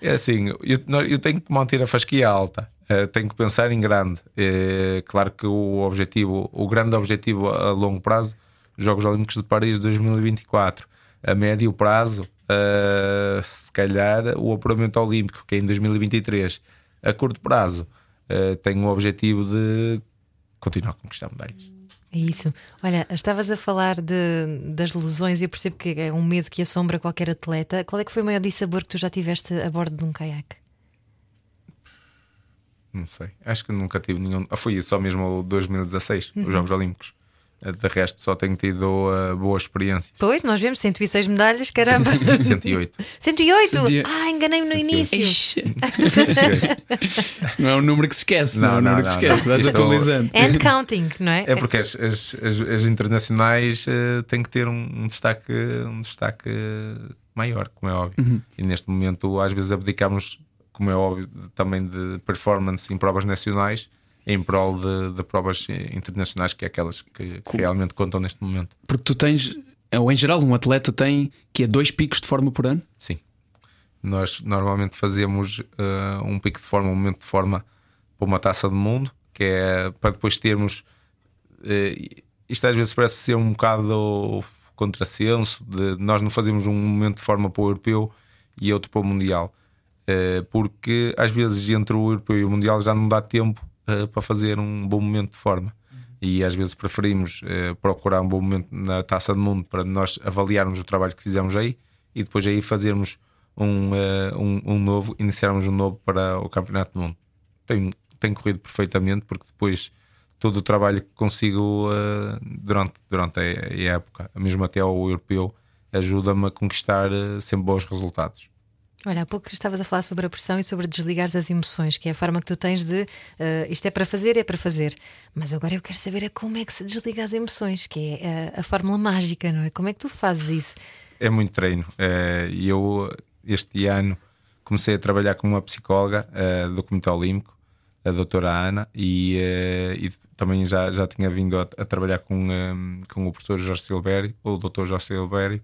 é assim eu, eu tenho que manter a fasquia alta, eh, tenho que pensar em grande. Eh, claro que o objetivo, o grande objetivo a longo prazo, Jogos Olímpicos de Paris 2024. A médio prazo, eh, se calhar, o apuramento olímpico, que é em 2023. A curto prazo, eh, tenho o objetivo de continuar a conquistar medalhas. É isso. Olha, estavas a falar de, das lesões e eu percebo que é um medo que assombra qualquer atleta. Qual é que foi o maior dissabor que tu já tiveste a bordo de um caiaque? Não sei. Acho que nunca tive nenhum. Ah, foi só mesmo o 2016, os Jogos Olímpicos. De resto, só tenho tido uh, boa experiência. Pois, nós vemos 106 medalhas, caramba. 108. 108? Cento- Ah, enganei-me no 108. início. Ixi, 108. Isto não é um número que se esquece, não, Não, é um não, número que não, se esquece, não. vais Isto- atualizando. And counting, não é? É porque as, as, as- as internacionais eh, têm que ter um, um destaque, um destaque maior, como é óbvio. E neste momento, às vezes, abdicamos, como é óbvio, também de performance em provas nacionais em prol de, de provas internacionais, que é aquelas que, que realmente contam neste momento. Porque tu tens, ou em geral, um atleta tem que é dois picos de forma por ano? Sim. Nós normalmente fazemos uh, um pico de forma, um momento de forma para uma taça do mundo, que é para depois termos. Uh, isto às vezes parece ser um bocado contrassenso de nós não fazemos um momento de forma para o europeu e outro para o mundial. Uh, porque às vezes entre o europeu e o mundial já não dá tempo para fazer um bom momento de forma. E às vezes preferimos procurar um bom momento na taça do mundo para nós avaliarmos o trabalho que fizemos aí e depois aí fazermos um, uh, um, um, novo, iniciarmos um novo para o Campeonato do Mundo. Tem, tem corrido perfeitamente, porque depois todo o trabalho que consigo uh, durante, durante a, a, época, mesmo até ao europeu, ajuda-me a conquistar uh, sempre bons resultados. Olha, há pouco estavas a falar sobre a pressão e sobre desligar as emoções, que é a forma que tu tens de uh, isto é para fazer, é para fazer. Mas agora eu quero saber é como é que se desliga as emoções, que é a, a fórmula mágica, não é? Como é que tu fazes isso? É muito treino. E eu este ano comecei a trabalhar com uma psicóloga do Comitê Olímpico, a doutora Ana, e, e também já, já tinha vindo a, a trabalhar com, um, eh, com o professor Jorge Silvério, ou o doutor Jorge Silvério,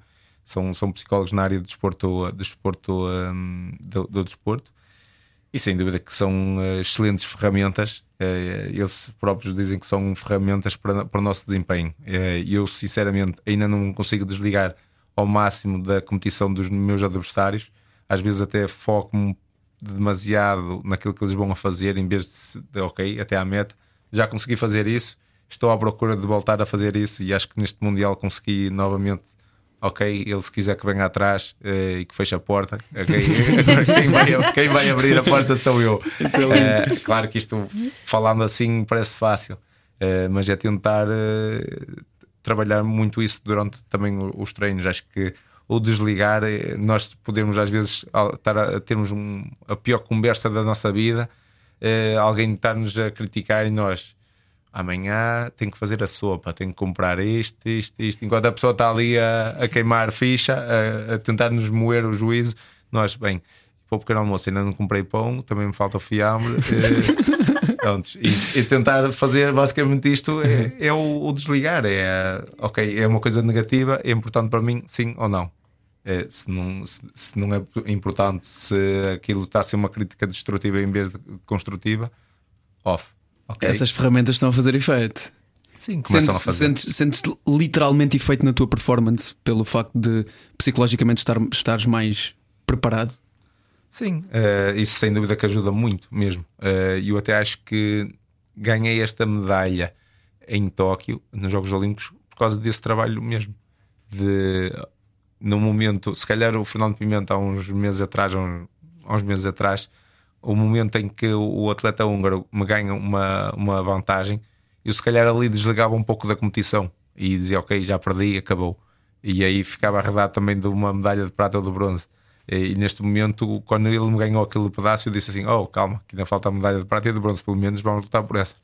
são, são psicólogos na área do desporto, desporto, um, do, do desporto, e sem dúvida que são excelentes ferramentas. eles próprios dizem que são ferramentas para, para o nosso desempenho. E eu, sinceramente, ainda não consigo desligar ao máximo da competição dos meus adversários. Às vezes até foco-me demasiado naquilo que eles vão a fazer, em vez de, de, ok, até à meta. Já consegui fazer isso, estou à procura de voltar a fazer isso e acho que neste Mundial consegui novamente. Ok, ele se quiser que venha atrás eh, e que feche a porta, okay, quem, vai, quem, vai, abrir a porta sou eu. É claro que isto, falando assim, parece fácil, eh, mas é tentar trabalhar muito isso durante também os treinos. Acho que o desligar, nós podemos às vezes estar a termos um, a pior conversa da nossa vida, alguém estar-nos a criticar e nós amanhã tenho que fazer a sopa, tenho que comprar isto, isto, isto. Enquanto a pessoa está ali a, a queimar ficha, a, a tentar nos moer o juízo, nós, bem, para o pequeno almoço ainda não comprei pão, também me falta o fiambre. Eh, e, e, tentar fazer basicamente isto é, é o, o, desligar. É ok, é uma coisa negativa, é importante para mim, sim ou não. É, se, não se, se, não é importante, se aquilo está a ser uma crítica destrutiva em vez de construtiva, off. Okay. Essas ferramentas estão a fazer efeito. Sim, sentes, a fazer. Sentes, sentes literalmente efeito na tua performance pelo facto de psicologicamente estar, estares mais preparado? Sim, uh, isso sem dúvida que ajuda muito mesmo. E uh, eu até acho que ganhei esta medalha em Tóquio, nos Jogos Olímpicos, por causa desse trabalho mesmo. De, no momento, se calhar o Fernando Pimenta, há uns meses atrás, há uns meses atrás, o momento em que o atleta húngaro me ganha uma, uma vantagem, eu se calhar ali desligava um pouco da competição e dizia, ok, já perdi, acabou. E aí ficava arredado também de uma medalha de prata ou de bronze. E neste momento, quando ele me ganhou aquele pedaço, eu disse assim: Oh, calma, que ainda falta a medalha de prata e de bronze, pelo menos vamos lutar por essa.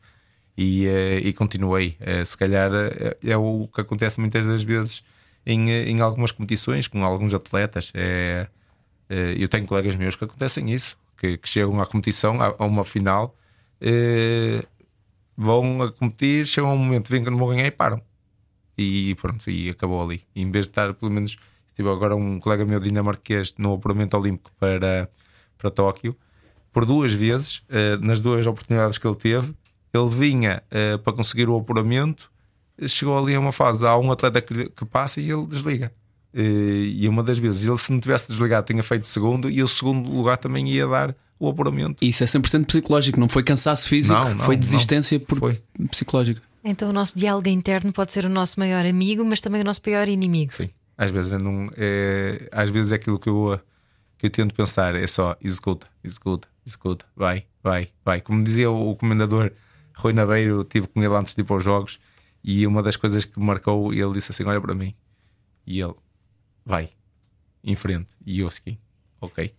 E, eh, e continuei. Eh, se calhar eh, é o que acontece muitas das vezes em, em algumas competições, com alguns atletas. É, eu tenho colegas meus que acontecem isso, que, que chegam à competição, a, a uma final, vão a competir, chegam a um momento, vêm que não vão ganhar e param. E pronto, e acabou ali. E em vez de estar pelo menos Tive agora um colega meu dinamarquês no apuramento olímpico para, para Tóquio. Por duas vezes, uh, nas duas oportunidades que ele teve, ele vinha uh, para conseguir o apuramento. Chegou ali a uma fase, há um atleta que, que passa e ele desliga. Uh, e uma das vezes, ele se não tivesse desligado, tinha feito segundo, e o segundo lugar também ia dar o apuramento. Isso é 100% psicológico, não foi cansaço físico, não, não, foi desistência não, por foi. psicológica. Então o nosso diálogo interno pode ser o nosso maior amigo, mas também o nosso pior inimigo. Sim. Às vezes, não, é, às vezes é aquilo que eu, que eu tento pensar, é só executa, executa, executa, vai, vai, vai. Como dizia o, o comendador Rui Naveiro, eu tive com ele antes de ir para os jogos e uma das coisas que me marcou, ele disse assim: Olha para mim, e ele vai em frente. E eu segui, ok,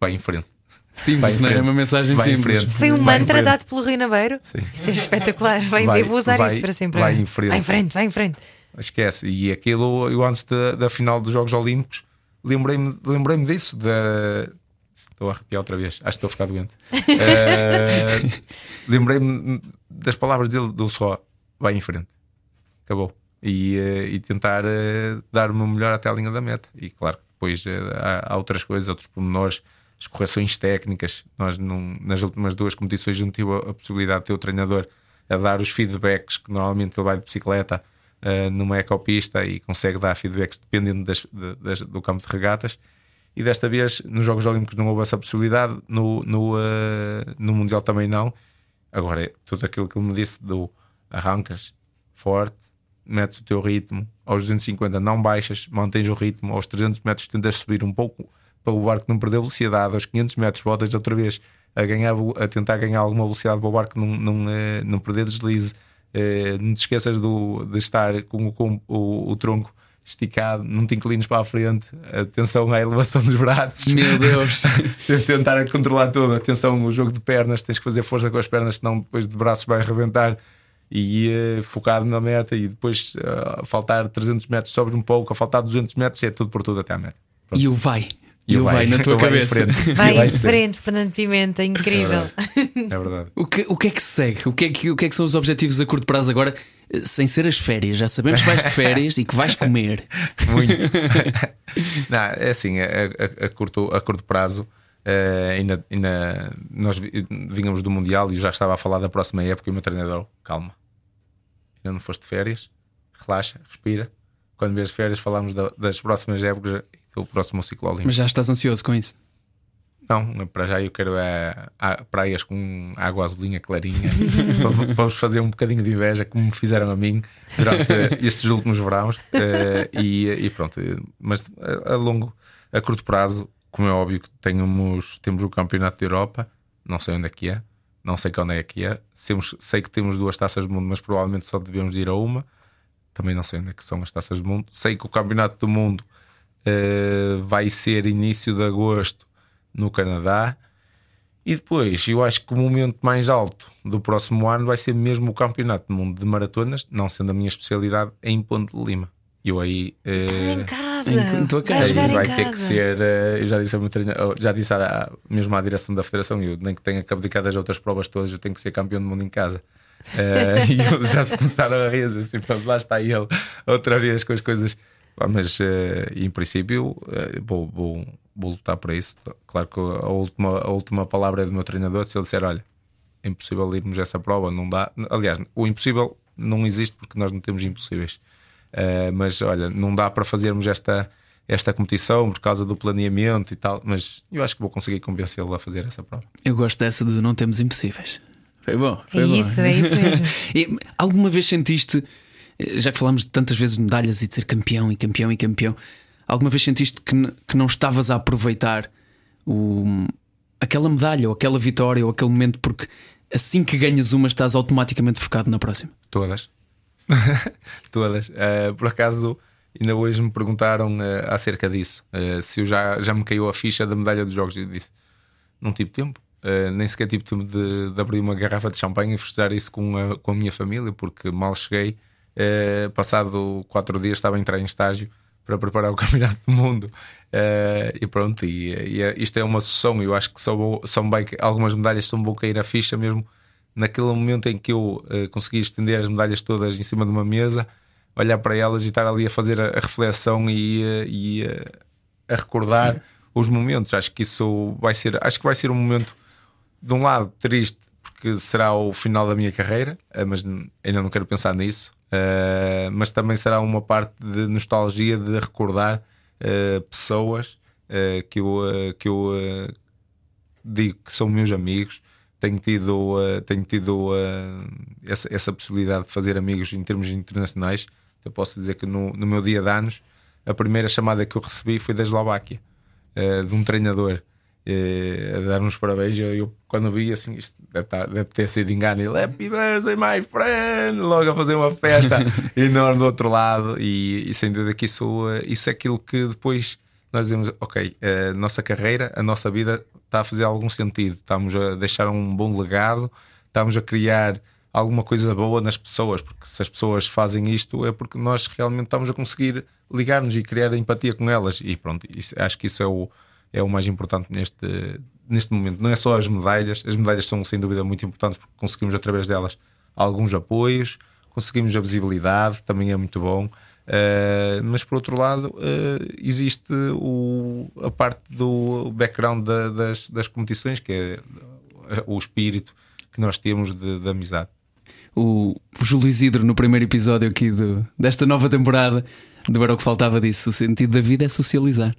vai em frente. Simples, não é? uma mensagem vai simples. Foi um mantra dado pelo Rui Naveiro. Sim. Isso é espetacular. Vai, vai, eu vou usar vai, isso para sempre. Vai em frente. Vai em frente, vai em frente. Esquece. E aquilo, eu antes da, da final dos Jogos Olímpicos, lembrei-me lembrei disso. Da... Estou a arrepiar outra vez, acho que estou a ficar doente. uh, lembrei-me das palavras dele, do só vai em frente, acabou. E, uh, e tentar uh, dar meu melhor até a linha da meta. E claro, depois há, há outras coisas, outros pormenores as correções técnicas. Nós, num, nas últimas duas competições, não tive a, a, possibilidade de ter o treinador a dar os feedbacks que normalmente ele vai de bicicleta uh, numa ecopista e consegue dar feedbacks dependendo das, das, do campo de regatas. E desta vez, nos Jogos Olímpicos, não houve essa possibilidade, no, no, uh, no Mundial também não. Agora, tudo aquilo que ele me disse do arrancas forte, metes o teu ritmo, aos 250 não baixas, mantens o ritmo, aos 300 metros tentas subir um pouco para o barco não perder velocidade, aos 500 metros voltas outra vez a, ganhar, a tentar ganhar alguma velocidade para o barco não, não, eh, não perder deslize. Eh, não te esqueças do, de estar com, com o, o, tronco esticado, não te inclines para a frente. Atenção à elevação dos braços. Meu Deus! tentar controlar tudo. Atenção, o jogo de pernas, tens que fazer força com as pernas, senão depois de braços vai arrebentar. E uh, focado na meta, e depois uh, a faltar 300 metros, sobres um pouco, a faltar 200 metros, é tudo por tudo até à meta. Pronto. E o vai. E o vai, na tua cabeça. Vai, vai em frente, Fernando Pimenta, incrível. É verdade. o, que, o que é que segue? O que é que, o que é que são os objetivos a curto prazo agora? Sem ser as férias, já sabemos que vais de férias e que vais comer. Muito. Não, é assim, a, a, a, curto, a curto prazo, uh, ainda, ainda nós vínhamos do Mundial e já estava a falar da próxima época e o meu treinador, calma. Ainda não foste de férias, relaxa, respira. Quando vês férias, falamos da, das próximas épocas o próximo ciclo olímpico. Mas já estás ansioso com isso? Não, para já eu quero é, praias com água azulinha clarinha para, para vos fazer um bocadinho de inveja, como me fizeram a mim durante estes últimos verões. Uh, e, e, pronto, mas a, longo, a curto prazo, como é óbvio que temos, temos o Campeonato da Europa, não sei onde é que é, não sei quando é que é. Temos, sei que temos duas taças do mundo, mas provavelmente só devemos ir a uma. Também não sei onde é que são as taças do mundo. Sei que o Campeonato do Mundo uh, vai ser início de agosto no Canadá. E depois, eu acho que o momento mais alto do próximo ano vai ser mesmo o Campeonato do Mundo de Maratonas, não sendo a minha especialidade, em Ponte de Lima. Eu aí. Uh, casa. Em tua casa. Aí vai ter que ser. Uh, eu já disse, a já disse à, mesmo à direção da Federação, eu nem que tenha que abdicar das outras provas todas, eu tenho que ser campeão do mundo em casa. Uh, e eles já se começaram a rir, assim, pronto, lá está ele outra vez com as coisas mas uh, em princípio uh, vou, vou, vou, lutar por isso. Claro que a última, a última palavra é do meu treinador. Se ele disser, olha, é impossível irmos essa prova, não dá. Aliás, o impossível não existe porque nós não temos impossíveis. Uh, mas olha, não dá para fazermos esta, esta competição por causa do planeamento e tal. Mas eu acho que vou conseguir convencê-lo a fazer essa prova. Eu gosto dessa de não temos impossíveis. Foi bom. Foi é bom. isso, é isso mesmo. e, alguma vez sentiste eh, já que falamos de tantas vezes de medalhas e de ser campeão e campeão e campeão, alguma vez sentiste que, que não estavas a aproveitar o, aquela medalha ou aquela vitória ou aquele momento porque assim que ganhas uma estás automaticamente focado na próxima? Todas. Todas. Uh, por acaso, ainda hoje me perguntaram uh, acerca disso. Uh, se eu já, já me caiu a ficha da medalha dos jogos. Eu disse: não tive tempo. nem sequer tive tempo de, de, abrir uma garrafa de champanhe e festejar isso com a, com a minha família, porque mal cheguei passado quatro dias estava a entrar em estágio para preparar o Campeonato do Mundo. Uh, e pronto, e, e, é, isto é uma sessão. Eu acho que só, vou, só bem, algumas medalhas só vão cair a ficha mesmo naquele momento em que eu uh, consegui estender as medalhas todas em cima de uma mesa, olhar para elas e estar ali a fazer a, a reflexão e, e a recordar os momentos. Acho que isso vai ser, acho que vai ser um momento de um lado triste porque será o final da minha carreira, mas ainda não quero pensar nisso. Uh, mas também será uma parte de nostalgia de recordar uh, pessoas uh, que eu, que eu digo que são meus amigos. Tenho tido, tenho tido essa, essa possibilidade de fazer amigos em termos internacionais. Eu posso dizer que no, no meu dia de anos, a primeira chamada que eu recebi foi da Eslováquia, de um treinador a dar uns parabéns. Eu, eu, quando vi assim, isto deve, estar, deve ter sido engano. Ele, Happy birthday, my friend! Logo a fazer uma festa enorme do outro lado. E, e sem dúvida que isso, isso é aquilo que depois nós dizemos: Ok, a nossa carreira, a nossa vida está a fazer algum sentido. Estamos a deixar um bom legado, estamos a criar alguma coisa boa nas pessoas, porque se as pessoas fazem isto é porque nós realmente estamos a conseguir ligar-nos e criar empatia com elas. E pronto, isso, acho que isso é o, é o mais importante neste, neste momento. Não é só as medalhas, as medalhas são sem dúvida muito importantes porque conseguimos através delas alguns apoios, conseguimos a visibilidade, também é muito bom. Uh, mas por outro lado, uh, existe o, a parte do background da, das, das competições, que é o espírito que nós temos de, de amizade. O, o Júlio Isidro, no primeiro episódio aqui do, desta nova temporada, do Era o que Faltava disso. O sentido da vida é socializar.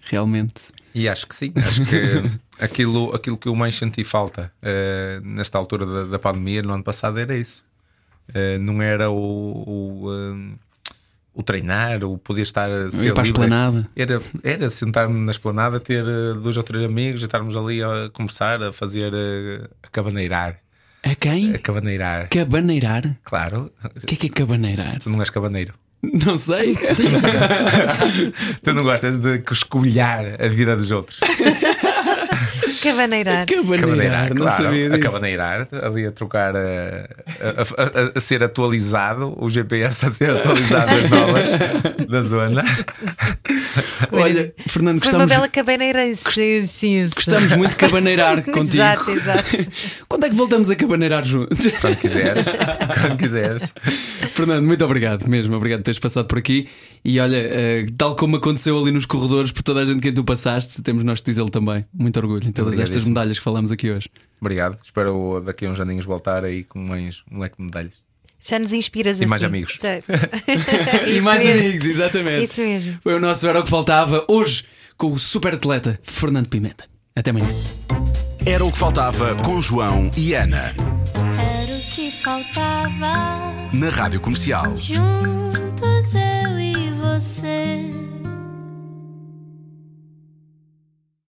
Realmente. E acho que sim, acho que aquilo, aquilo que eu mais senti falta uh, nesta altura da, da, pandemia, no ano passado, era isso. não era o, o o treinar, o poder estar a ser para livre. A era, era sentar-me na esplanada, ter eh, dois ou três amigos e estarmos ali a conversar, a fazer eh, a cabaneirar. A quem? A cabaneirar. Cabaneirar? Claro. O que é que é cabaneirar? Tu não és cabaneiro. Não sei. tu não gostas de escolher a vida dos outros. Cabaneirar. Cabaneirar, não claro, sabia disso. A cabaneirar, ali a trocar, a, a, a, a, ser atualizado, o GPS a ser atualizado as novas da zona. Olha, Fernando, Foi gostamos. uma bela cabaneirança. Gostamos muito de cabaneirar contigo. Exato, exato. Quando é que voltamos a cabaneirar juntos? Quando quiseres. Quando quiseres. Fernando, muito obrigado mesmo. Obrigado por teres passado por aqui. E olha, uh, tal como aconteceu ali nos corredores, por toda a gente que tu passaste, temos nós de dizê-lo também. Muito orgulho em todas estas medalhas que falamos aqui hoje. Obrigado. Espero daqui a uns aninhos voltar aí com mais um leque de medalhas. Já nos inspiras e assim. mais amigos. e mais mesmo. amigos, exatamente. Isso mesmo. Foi o nosso Era o que Faltava hoje com o super atleta Fernando Pimenta. Até amanhã. Era o que faltava com João e Ana. Era o que faltava. Na Rádio Comercial. Juntos eu e você.